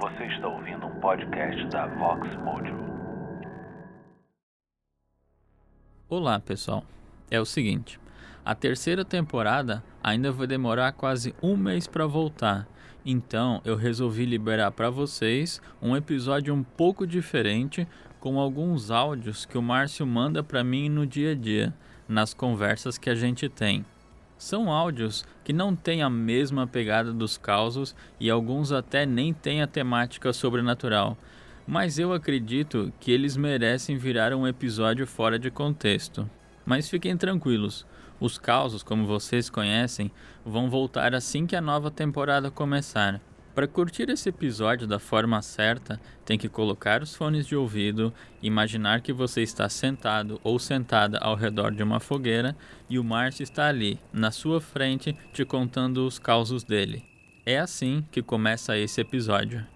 Você está ouvindo um podcast da Vox Mojo. Olá, pessoal. É o seguinte, a terceira temporada ainda vai demorar quase um mês para voltar. Então, eu resolvi liberar para vocês um episódio um pouco diferente com alguns áudios que o Márcio manda para mim no dia a dia, nas conversas que a gente tem. São áudios que não têm a mesma pegada dos causos e alguns até nem têm a temática sobrenatural, mas eu acredito que eles merecem virar um episódio fora de contexto. Mas fiquem tranquilos, os causos, como vocês conhecem, vão voltar assim que a nova temporada começar. Para curtir esse episódio da forma certa, tem que colocar os fones de ouvido, imaginar que você está sentado ou sentada ao redor de uma fogueira e o Márcio está ali, na sua frente, te contando os causos dele. É assim que começa esse episódio.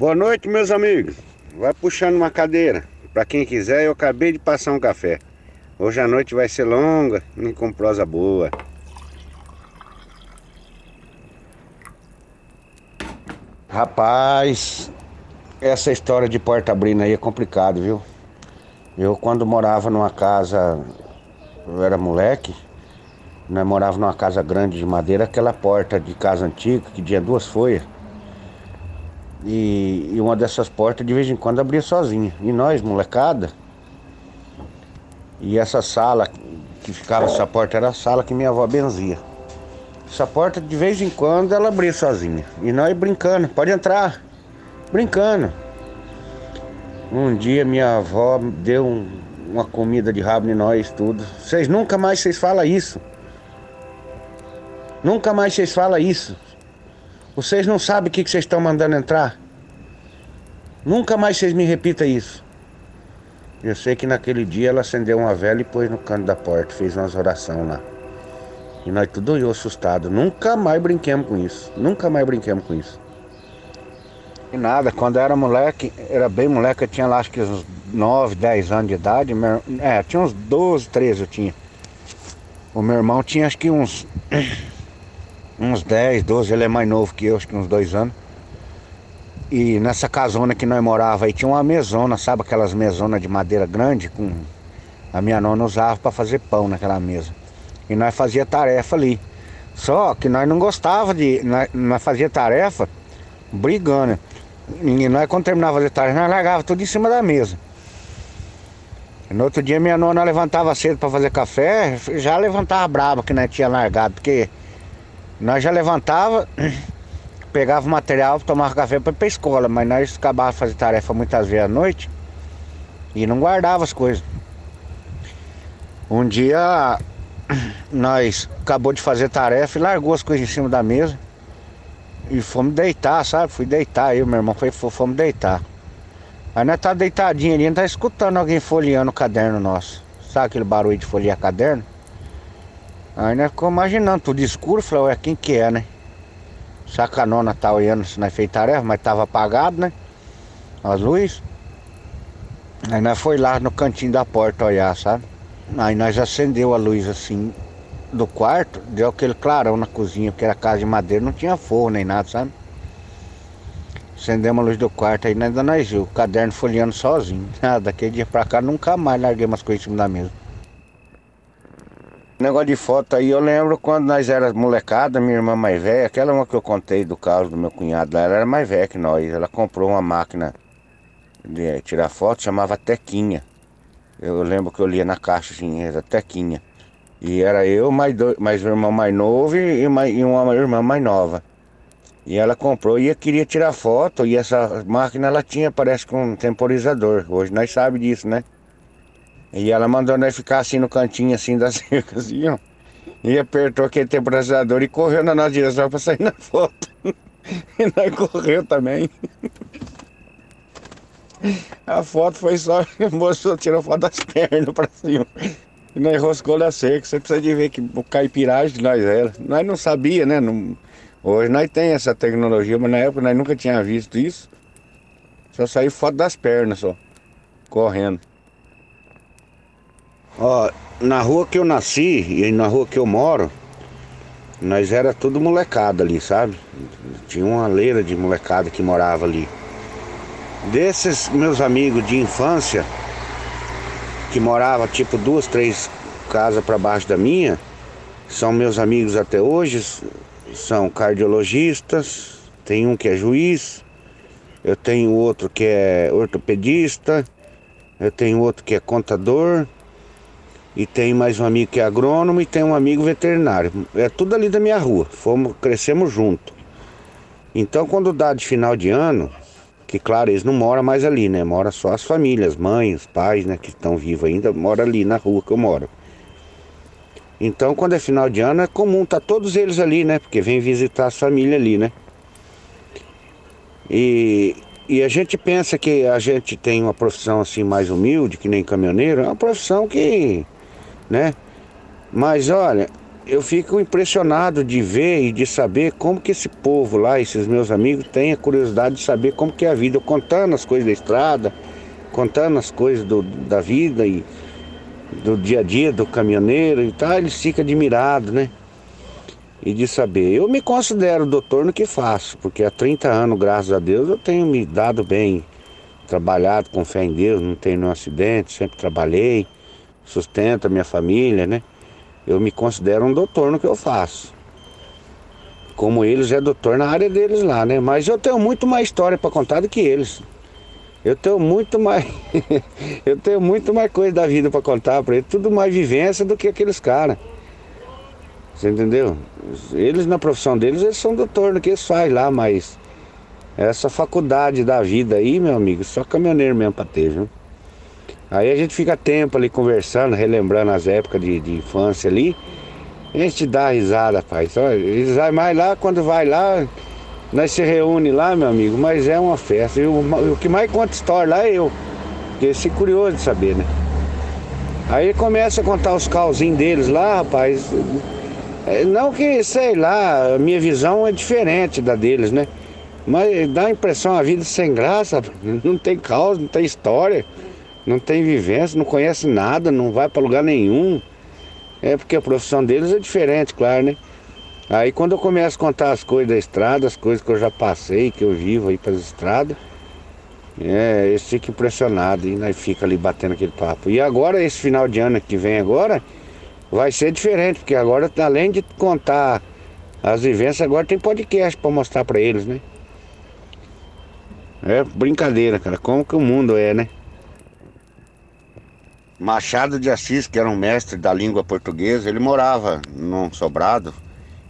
Boa noite, meus amigos. Vai puxando uma cadeira. Para quem quiser, eu acabei de passar um café. Hoje a noite vai ser longa e com prosa boa. Rapaz, essa história de porta abrindo aí é complicado, viu? Eu quando morava numa casa, eu era moleque, nós morava numa casa grande de madeira, aquela porta de casa antiga que tinha duas folhas. E, e, uma dessas portas de vez em quando abria sozinha. E nós, molecada, e essa sala que ficava, essa porta era a sala que minha avó benzia. Essa porta de vez em quando ela abria sozinha. E nós brincando, pode entrar, brincando. Um dia minha avó deu um, uma comida de rabo em nós tudo. Vocês nunca mais vocês falam isso. Nunca mais vocês falam isso. Vocês não sabem o que, vocês estão mandando entrar? Nunca mais vocês me repitam isso. Eu sei que naquele dia ela acendeu uma vela e pôs no canto da porta, fez umas orações lá. E nós tudo eu assustado. Nunca mais brinquemos com isso. Nunca mais brinquemos com isso. E nada, quando eu era moleque, era bem moleque, eu tinha lá acho que uns 9, 10 anos de idade. Meu, é, tinha uns 12, 13 eu tinha. O meu irmão tinha acho que uns uns 10, 12, ele é mais novo que eu, acho que uns dois anos. E nessa casona que nós morava aí tinha uma mesona, sabe aquelas mesonas de madeira grande com a minha nona usava para fazer pão naquela mesa. E nós fazia tarefa ali. Só que nós não gostava de, nós, nós fazia tarefa brigando. E nós quando terminava fazer tarefa, nós largava tudo em cima da mesa. E no outro dia minha nona levantava cedo para fazer café, já levantava brava que nós tinha largado, porque nós já levantava, pegava o material, tomava café para ir pra escola, mas nós acabava de fazer tarefa muitas vezes à noite e não guardava as coisas. Um dia nós acabou de fazer tarefa e largou as coisas em cima da mesa e fomos deitar, sabe? Fui deitar aí, meu irmão foi, fomos deitar. Aí nós tá deitadinho ali, não tá escutando alguém folheando o caderno nosso. Sabe aquele barulho de folhear caderno? Aí nós ficamos imaginando, tudo escuro, falei, ué, quem que é, né? Sacanona tá olhando se nós fez tarefa, mas tava apagado, né? As luzes. Aí nós foi lá no cantinho da porta olhar, sabe? Aí nós acendeu a luz assim do quarto, deu aquele clarão na cozinha, porque era casa de madeira, não tinha forro nem nada, sabe? Acendemos a luz do quarto aí, ainda nós viu, o caderno folheando sozinho. Ah, daquele dia pra cá nunca mais larguei umas coisas em cima da mesa. Negócio de foto aí, eu lembro quando nós éramos molecada, minha irmã mais velha, aquela uma que eu contei do caso do meu cunhado lá, ela era mais velha que nós. Ela comprou uma máquina de tirar foto, chamava Tequinha. Eu lembro que eu lia na caixa assim, era Tequinha. E era eu, mais, dois, mais um irmão mais novo e, mais, e uma irmã mais nova. E ela comprou e queria tirar foto, e essa máquina ela tinha, parece que um temporizador. Hoje nós sabemos disso, né? E ela mandou nós ficar assim no cantinho assim da cerca, assim, ó. E apertou aquele temporizador e correu na nossa direção pra sair na foto. e nós correu também. A foto foi só, mostrou, tirou foto das pernas pra cima. E nós enroscou na cerca. Você precisa de ver que o caipiragem de nós era. Nós não sabia, né? Não... Hoje nós tem essa tecnologia, mas na época nós nunca tinha visto isso. Só saiu foto das pernas só. Correndo. Ó, na rua que eu nasci e na rua que eu moro, nós era tudo molecada ali, sabe? Tinha uma leira de molecada que morava ali. Desses meus amigos de infância, que morava tipo duas, três casas para baixo da minha, são meus amigos até hoje, são cardiologistas, tem um que é juiz, eu tenho outro que é ortopedista, eu tenho outro que é contador, e tem mais um amigo que é agrônomo e tem um amigo veterinário. É tudo ali da minha rua. Fomos, crescemos junto. Então quando dá de final de ano, que claro, eles não moram mais ali, né? Mora só as famílias, mães, pais, né, que estão vivos ainda, mora ali na rua que eu moro. Então, quando é final de ano, é comum tá todos eles ali, né? Porque vem visitar as famílias ali, né? E, e a gente pensa que a gente tem uma profissão assim mais humilde, que nem caminhoneiro, é uma profissão que, né? Mas olha, eu fico impressionado de ver e de saber como que esse povo lá, esses meus amigos, têm a curiosidade de saber como que é a vida, contando as coisas da estrada, contando as coisas do, da vida e do dia a dia do caminhoneiro e tal, eles ficam admirados, né? e de saber. Eu me considero doutor no que faço, porque há 30 anos, graças a Deus, eu tenho me dado bem, trabalhado com fé em Deus, não tenho nenhum acidente, sempre trabalhei, sustento a minha família, né? Eu me considero um doutor no que eu faço. Como eles é doutor na área deles lá, né? Mas eu tenho muito mais história para contar do que eles. Eu tenho muito mais eu tenho muito mais coisa da vida para contar para eles, tudo mais vivência do que aqueles caras. Você entendeu? Eles na profissão deles, eles são doutor no que eles fazem lá, mas essa faculdade da vida aí, meu amigo, só caminhoneiro mesmo pra ter, viu? Aí a gente fica tempo ali conversando, relembrando as épocas de, de infância ali. A gente dá risada, pai. Só, mais lá, quando vai lá, nós se reúne lá, meu amigo, mas é uma festa. E o, o que mais conta história lá é eu. Porque se curioso de saber, né? Aí começa a contar os calzinhos deles lá, rapaz. É, não que, sei lá, a minha visão é diferente da deles, né? Mas dá a impressão a vida sem graça, não tem causa, não tem história, não tem vivência, não conhece nada, não vai para lugar nenhum. É porque a profissão deles é diferente, claro, né? Aí quando eu começo a contar as coisas da estrada, as coisas que eu já passei, que eu vivo aí para as estradas, é, eles ficam impressionados e nós fica ali batendo aquele papo. E agora, esse final de ano que vem agora, vai ser diferente, porque agora, além de contar as vivências, agora tem podcast para mostrar para eles, né? É brincadeira, cara. Como que o mundo é, né? Machado de Assis, que era um mestre da língua portuguesa, ele morava num sobrado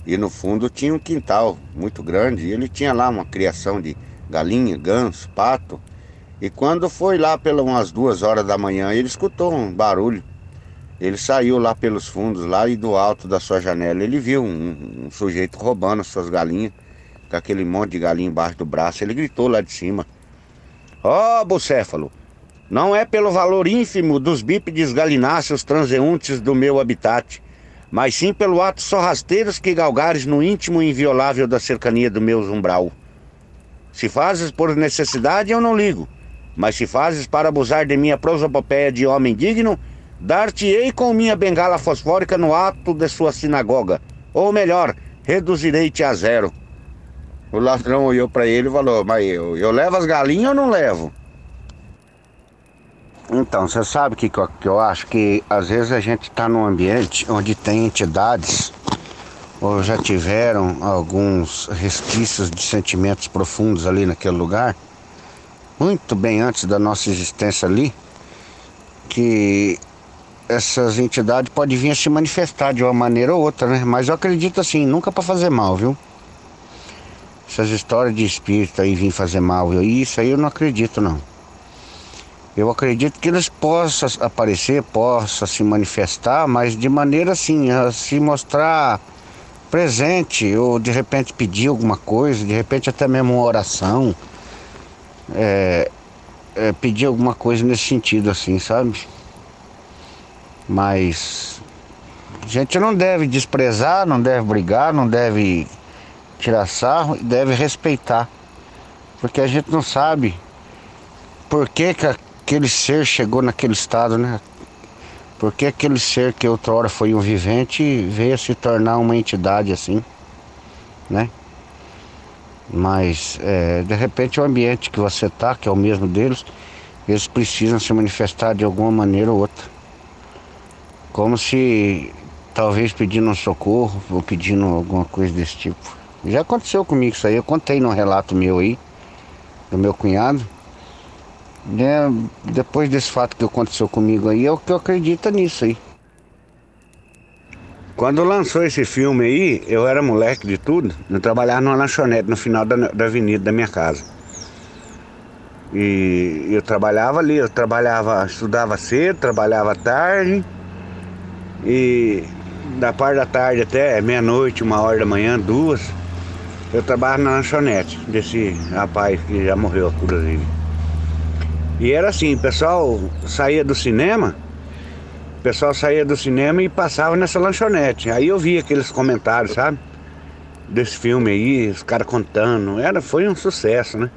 e no fundo tinha um quintal muito grande. E ele tinha lá uma criação de galinha, ganso, pato. E quando foi lá pelas duas horas da manhã, ele escutou um barulho ele saiu lá pelos fundos, lá e do alto da sua janela, ele viu um, um sujeito roubando as suas galinhas, com aquele monte de galinha embaixo do braço. Ele gritou lá de cima: Ó, oh, Bucéfalo, não é pelo valor ínfimo dos bípedes galináceos transeuntes do meu habitat, mas sim pelo ato só rasteiros que galgares no íntimo inviolável da cercania do meu umbral. Se fazes por necessidade, eu não ligo, mas se fazes para abusar de minha prosopopeia de homem digno, Dar-te-ei com minha bengala fosfórica no ato de sua sinagoga. Ou melhor, reduzirei-te a zero. O ladrão olhou para ele e falou: Mas eu, eu levo as galinhas ou não levo? Então, você sabe que, que eu acho que às vezes a gente está num ambiente onde tem entidades ou já tiveram alguns resquícios de sentimentos profundos ali naquele lugar, muito bem antes da nossa existência ali, que essas entidades podem vir a se manifestar de uma maneira ou outra, né? Mas eu acredito assim, nunca para fazer mal, viu? Essas histórias de espírito aí vir fazer mal, isso aí eu não acredito não. Eu acredito que eles possam aparecer, possam se manifestar, mas de maneira assim, a se mostrar presente, ou de repente pedir alguma coisa, de repente até mesmo uma oração, é, é, pedir alguma coisa nesse sentido assim, sabe? Mas a gente não deve desprezar, não deve brigar, não deve tirar sarro, deve respeitar. Porque a gente não sabe por que, que aquele ser chegou naquele estado, né? Por que aquele ser que outrora foi um vivente veio a se tornar uma entidade assim, né? Mas é, de repente o ambiente que você tá, que é o mesmo deles, eles precisam se manifestar de alguma maneira ou outra. Como se talvez pedindo um socorro ou pedindo alguma coisa desse tipo. Já aconteceu comigo isso aí, eu contei num relato meu aí, do meu cunhado. Né? Depois desse fato que aconteceu comigo aí, é o que eu acredito nisso aí. Quando lançou esse filme aí, eu era moleque de tudo, eu trabalhava numa lanchonete no final da, da avenida da minha casa. E eu trabalhava ali, eu trabalhava, estudava cedo, trabalhava tarde. E da parte da tarde até meia-noite, uma hora da manhã, duas, eu trabalhava na lanchonete desse rapaz que já morreu, inclusive. E era assim, o pessoal saía do cinema, o pessoal saía do cinema e passava nessa lanchonete. Aí eu via aqueles comentários, sabe? Desse filme aí, os caras contando. Era, foi um sucesso, né?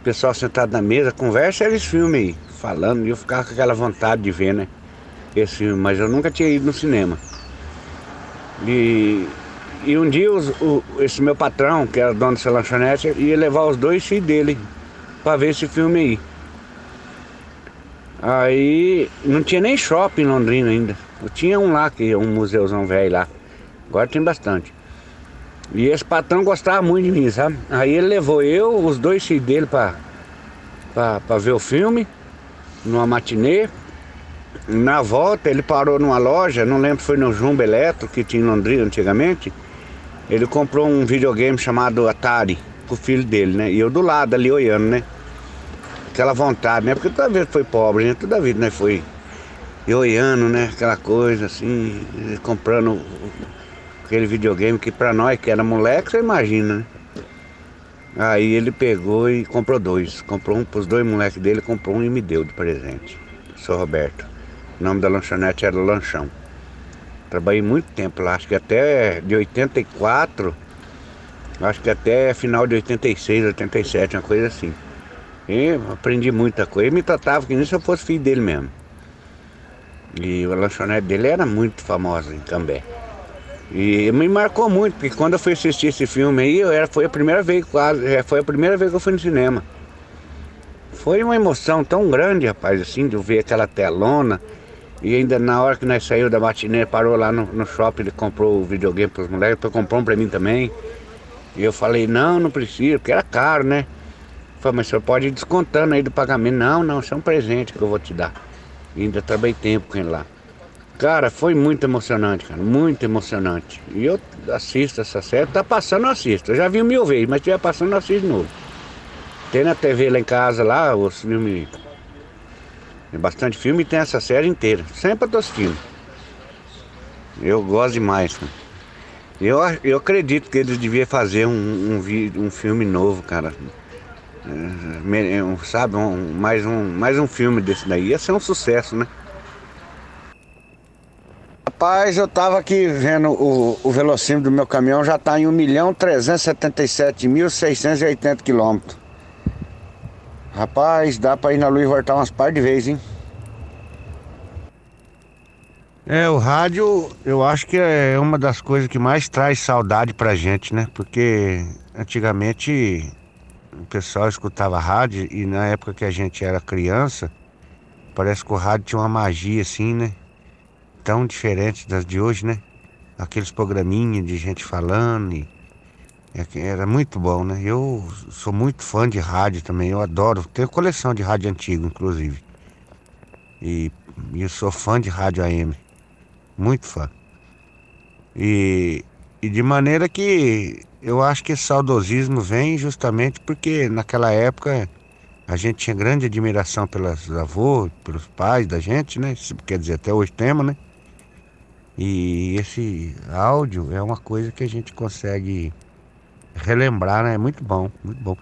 O pessoal sentado na mesa, conversa era esse filme aí, falando, e eu ficava com aquela vontade de ver, né? Esse filme, mas eu nunca tinha ido no cinema. E, e um dia os, o, esse meu patrão, que era dono dessa lanchonete, ia levar os dois filhos dele para ver esse filme aí. Aí não tinha nem shopping em Londrina ainda. Eu tinha um lá, que é um museuzão velho lá. Agora tem bastante. E esse patrão gostava muito de mim, sabe? Aí ele levou eu, os dois filhos dele pra, pra, pra ver o filme, numa matinê. Na volta ele parou numa loja, não lembro se foi no Jumbo Eletro, que tinha em Londrina antigamente. Ele comprou um videogame chamado Atari pro filho dele, né? E eu do lado ali olhando, né? Aquela vontade, né? Porque toda vez foi pobre, né? Toda vida, né? Foi olhando, né? Aquela coisa assim, comprando aquele videogame que pra nós que era moleque, você imagina, né? Aí ele pegou e comprou dois. Comprou um pros dois moleques dele, comprou um e me deu de presente. Sou Roberto. O nome da lanchonete era Lanchão. Trabalhei muito tempo lá, acho que até de 84, acho que até final de 86, 87, uma coisa assim. E aprendi muita coisa. Ele me tratava que nem se eu fosse filho dele mesmo. E a lanchonete dele era muito famosa em Cambé. E me marcou muito, porque quando eu fui assistir esse filme aí, eu era, foi a primeira vez quase, é, foi a primeira vez que eu fui no cinema. Foi uma emoção tão grande, rapaz, assim, de ver aquela telona. E ainda na hora que nós saímos da matinê, parou lá no, no shopping, ele comprou o videogame para os moleques, depois comprou um para mim também. E eu falei, não, não precisa, porque era caro, né? Falei, mas o senhor pode ir descontando aí do pagamento. Não, não, isso é um presente que eu vou te dar. Ainda trabalhei tempo com ele lá. Cara, foi muito emocionante, cara, muito emocionante. E eu assisto essa série, tá passando, eu assisto. Eu já vi mil vezes, mas estiver passando, eu assisto de novo. Tem na TV lá em casa, lá, os filmes. Tem bastante filme e tem essa série inteira. Sempre eu tô assistindo. Eu gosto demais, cara. Eu, eu acredito que eles deviam fazer um, um, um filme novo, cara. É, sabe, um, mais, um, mais um filme desse daí. Ia ser um sucesso, né? Rapaz, eu tava aqui vendo o, o velocímetro do meu caminhão, já tá em 1 milhão 377.680 quilômetros. Rapaz, dá pra ir na lua e voltar umas par de vezes, hein? É, o rádio eu acho que é uma das coisas que mais traz saudade pra gente, né? Porque antigamente o pessoal escutava rádio e na época que a gente era criança, parece que o rádio tinha uma magia assim, né? Tão diferente das de hoje, né? Aqueles programinhas de gente falando e é era muito bom, né? Eu sou muito fã de rádio também, eu adoro, tenho coleção de rádio antigo, inclusive. E, e eu sou fã de rádio AM, muito fã. E, e de maneira que eu acho que esse saudosismo vem justamente porque naquela época A gente tinha grande admiração pelos avós, pelos pais da gente, né? Quer dizer, até hoje temos, né? E esse áudio é uma coisa que a gente consegue relembrar, né? É muito bom, muito bom.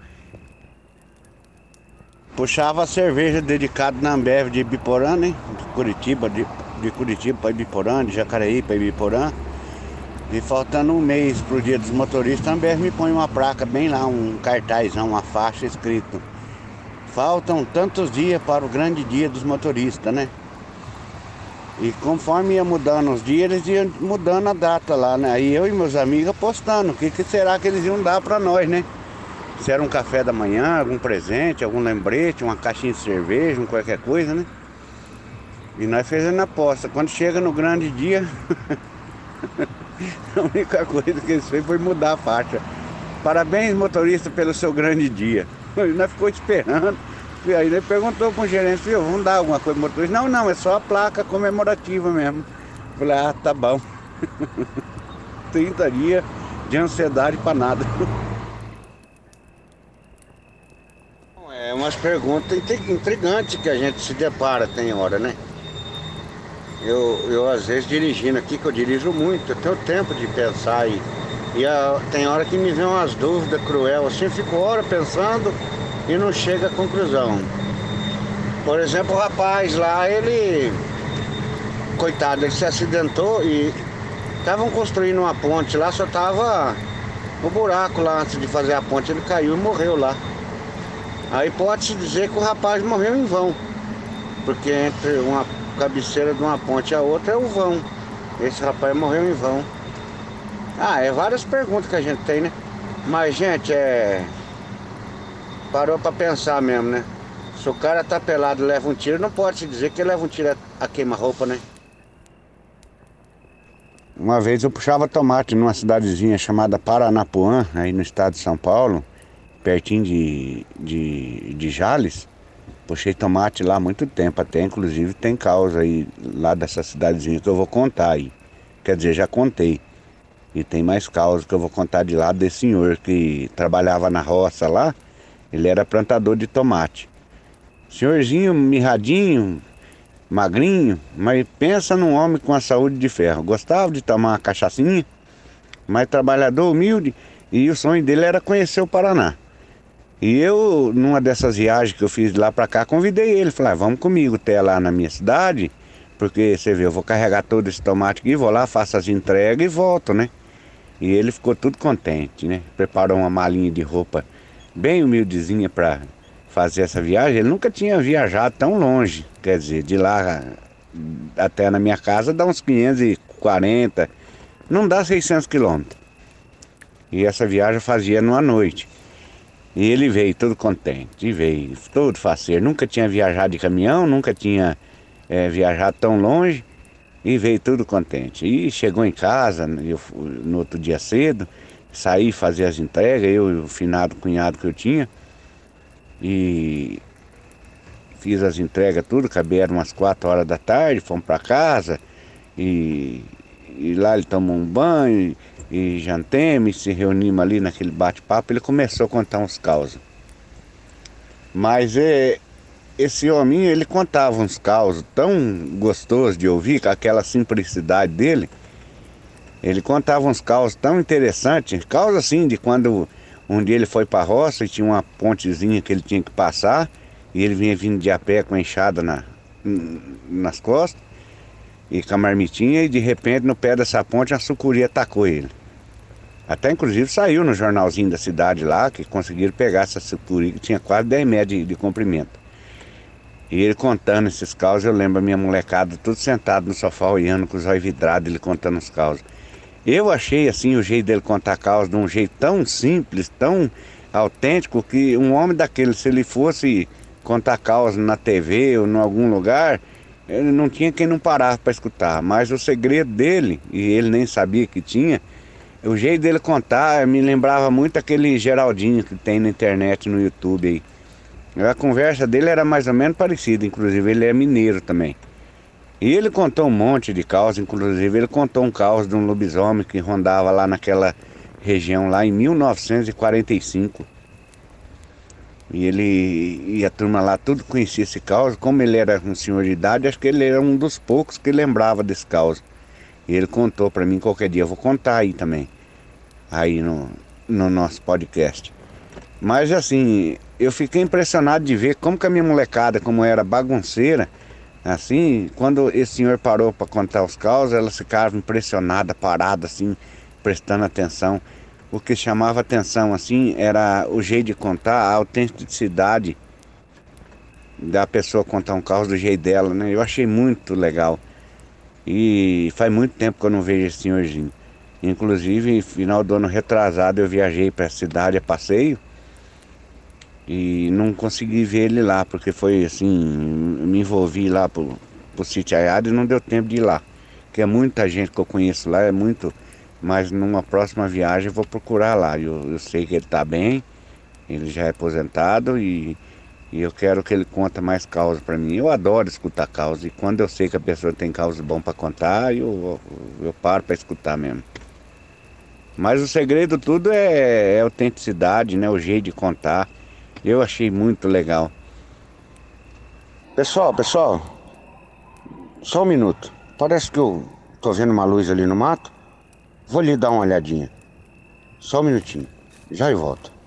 Puxava a cerveja dedicada na Ambev de Ibiporã, né? De Curitiba, de, de Curitiba para Ibiporã, de Jacareí para Ibiporã. E faltando um mês pro dia dos motoristas, a Ambev me põe uma placa bem lá, um cartaz, uma faixa escrito. Faltam tantos dias para o grande dia dos motoristas, né? E conforme ia mudando os dias, eles iam mudando a data lá, né? Aí eu e meus amigos apostando, o que, que será que eles iam dar para nós, né? Se era um café da manhã, algum presente, algum lembrete, uma caixinha de cerveja, qualquer coisa, né? E nós fizemos a aposta. Quando chega no grande dia, a única coisa que eles fez foi mudar a faixa. Parabéns, motorista, pelo seu grande dia. E nós ficou esperando. E aí ele perguntou com o gerente, viu, vamos dar alguma coisa pro motorista? Não, não, é só a placa comemorativa mesmo. Falei, ah, tá bom. 30 dias de ansiedade para nada. É umas perguntas intrigantes que a gente se depara, tem hora, né? Eu, eu às vezes dirigindo aqui, que eu dirijo muito, eu tenho tempo de pensar e, e a, tem hora que me vem umas dúvidas cruel, assim, eu fico hora pensando e não chega à conclusão. Por exemplo, o rapaz lá, ele. Coitado, ele se acidentou e estavam construindo uma ponte lá, só tava o buraco lá antes de fazer a ponte, ele caiu e morreu lá. Aí pode-se dizer que o rapaz morreu em vão, porque entre uma cabeceira de uma ponte a outra é o vão. Esse rapaz morreu em vão. Ah, é várias perguntas que a gente tem, né? Mas, gente, é parou para pensar mesmo, né? Se o cara tá pelado e leva um tiro, não pode se dizer que ele leva um tiro a queima-roupa, né? Uma vez eu puxava tomate numa cidadezinha chamada Paranapuã, aí no estado de São Paulo, pertinho de, de, de Jales. Puxei tomate lá há muito tempo, até inclusive tem causa aí lá dessa cidadezinha que eu vou contar aí. Quer dizer, já contei. E tem mais causa que eu vou contar de lá desse senhor que trabalhava na roça lá ele era plantador de tomate. Senhorzinho mirradinho, magrinho, mas pensa num homem com a saúde de ferro. Gostava de tomar uma cachaçinha, mas trabalhador humilde e o sonho dele era conhecer o Paraná. E eu, numa dessas viagens que eu fiz lá para cá, convidei ele. Falei, ah, vamos comigo até lá na minha cidade, porque você vê, eu vou carregar todo esse tomate aqui, vou lá, faço as entregas e volto, né? E ele ficou tudo contente, né? Preparou uma malinha de roupa bem humildezinha para fazer essa viagem. Ele nunca tinha viajado tão longe, quer dizer, de lá até na minha casa dá uns 540, não dá 600 quilômetros. E essa viagem fazia numa noite. E ele veio todo contente, e veio todo faceiro. Nunca tinha viajado de caminhão, nunca tinha é, viajado tão longe. E veio tudo contente. E chegou em casa eu, no outro dia cedo saí fazer as entregas, eu e o finado cunhado que eu tinha. E fiz as entregas tudo, caberam umas 4 horas da tarde, fomos para casa e, e, lá ele tomou um banho e, jantemos, se reunimos ali naquele bate-papo, ele começou a contar uns causos. Mas é, esse homem, ele contava uns causos tão gostosos de ouvir, com aquela simplicidade dele, ele contava uns causos tão interessantes, causos assim de quando um dia ele foi para a roça e tinha uma pontezinha que ele tinha que passar e ele vinha vindo de a pé com a enxada na, nas costas e com a marmitinha e de repente no pé dessa ponte a sucuri atacou ele. Até inclusive saiu no jornalzinho da cidade lá que conseguiram pegar essa sucuri que tinha quase 10 metros de, de comprimento. E ele contando esses causos, eu lembro a minha molecada tudo sentado no sofá olhando com os olhos vidrados, ele contando os causos. Eu achei assim o jeito dele contar a causa de um jeito tão simples, tão autêntico, que um homem daquele, se ele fosse contar causa na TV ou em algum lugar, ele não tinha quem não parava para escutar. Mas o segredo dele, e ele nem sabia que tinha, o jeito dele contar me lembrava muito aquele Geraldinho que tem na internet, no YouTube aí. A conversa dele era mais ou menos parecida, inclusive ele é mineiro também. E ele contou um monte de causas, inclusive ele contou um caos de um lobisomem que rondava lá naquela região lá em 1945. E ele e a turma lá tudo conhecia esse caos. Como ele era um senhor de idade, acho que ele era um dos poucos que lembrava desse caos. Ele contou para mim qualquer dia, eu vou contar aí também. Aí no, no nosso podcast. Mas assim, eu fiquei impressionado de ver como que a minha molecada, como era bagunceira, assim, quando esse senhor parou para contar os causos, elas ficavam impressionadas, paradas assim, prestando atenção. O que chamava atenção assim era o jeito de contar, a autenticidade da pessoa contar um caos do jeito dela, né? Eu achei muito legal. E faz muito tempo que eu não vejo esse senhorzinho. Inclusive, final do ano retrasado, eu viajei para a cidade a passeio e não consegui ver ele lá, porque foi assim, me envolvi lá pro, pro sítio Aiado e não deu tempo de ir lá. Que é muita gente que eu conheço lá, é muito. Mas numa próxima viagem eu vou procurar lá. Eu, eu sei que ele está bem, ele já é aposentado e, e eu quero que ele conte mais causas para mim. Eu adoro escutar causas e quando eu sei que a pessoa tem causas bom para contar, eu, eu paro para escutar mesmo. Mas o segredo tudo é, é autenticidade, né? O jeito de contar. Eu achei muito legal. Pessoal, pessoal, só um minuto. Parece que eu tô vendo uma luz ali no mato. Vou lhe dar uma olhadinha. Só um minutinho. Já e volto.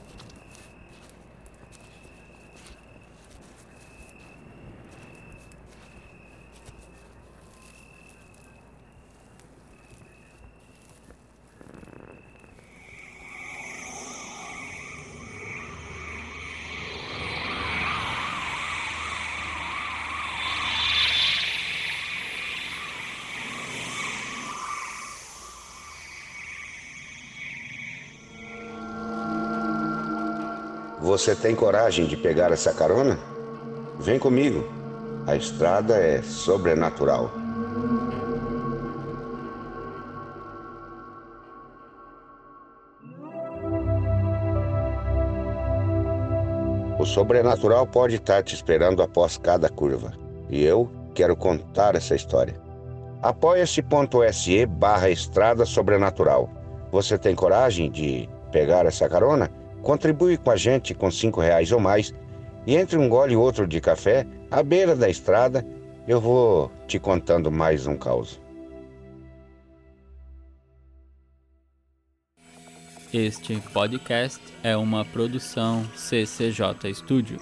Você tem coragem de pegar essa carona? Vem comigo. A estrada é sobrenatural. O sobrenatural pode estar te esperando após cada curva. E eu quero contar essa história. Apoia-se.se barra Estrada Sobrenatural. Você tem coragem de pegar essa carona? Contribui com a gente com cinco reais ou mais e entre um gole e outro de café, à beira da estrada, eu vou te contando mais um caos. Este podcast é uma produção CCJ Studio.